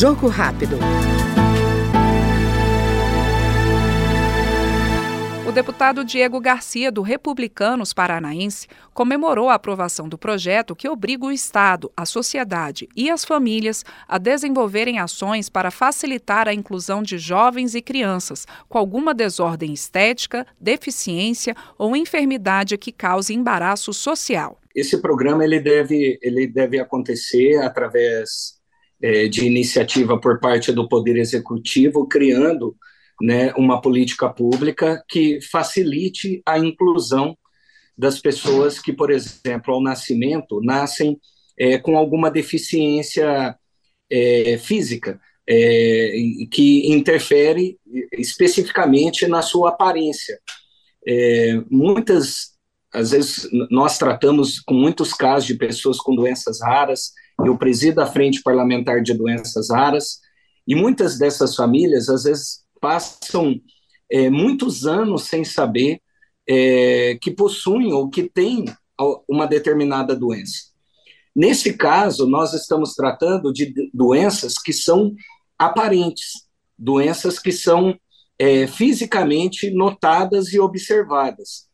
Jogo rápido. O deputado Diego Garcia, do Republicanos Paranaense, comemorou a aprovação do projeto que obriga o Estado, a sociedade e as famílias a desenvolverem ações para facilitar a inclusão de jovens e crianças com alguma desordem estética, deficiência ou enfermidade que cause embaraço social. Esse programa ele deve, ele deve acontecer através é, de iniciativa por parte do Poder Executivo, criando né, uma política pública que facilite a inclusão das pessoas que, por exemplo, ao nascimento, nascem é, com alguma deficiência é, física, é, que interfere especificamente na sua aparência. É, muitas, às vezes, nós tratamos com muitos casos de pessoas com doenças raras, eu presido a Frente Parlamentar de Doenças Raras, e muitas dessas famílias, às vezes, passam é, muitos anos sem saber é, que possuem ou que têm uma determinada doença. Nesse caso, nós estamos tratando de doenças que são aparentes, doenças que são é, fisicamente notadas e observadas.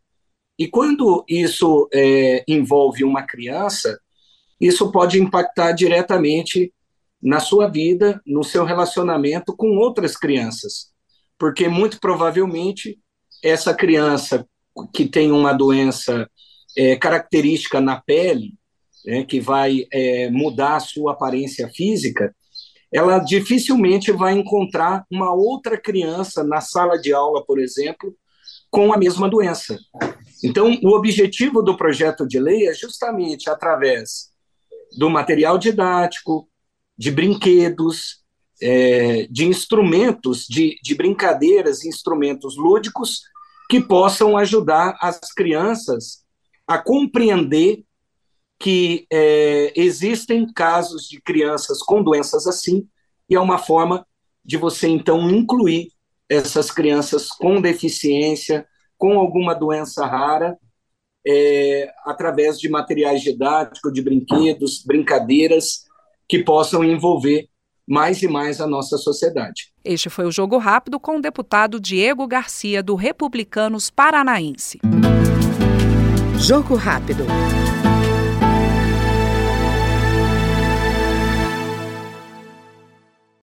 E quando isso é, envolve uma criança, isso pode impactar diretamente na sua vida, no seu relacionamento com outras crianças porque muito provavelmente essa criança que tem uma doença é, característica na pele, né, que vai é, mudar a sua aparência física, ela dificilmente vai encontrar uma outra criança na sala de aula, por exemplo, com a mesma doença. Então, o objetivo do projeto de lei é justamente através do material didático, de brinquedos, é, de instrumentos, de, de brincadeiras, instrumentos lúdicos que possam ajudar as crianças a compreender que é, existem casos de crianças com doenças assim, e é uma forma de você, então, incluir essas crianças com deficiência, com alguma doença rara, é, através de materiais didáticos, de brinquedos, brincadeiras que possam envolver mais e mais a nossa sociedade. Este foi o Jogo Rápido com o deputado Diego Garcia, do Republicanos Paranaense. Jogo Rápido.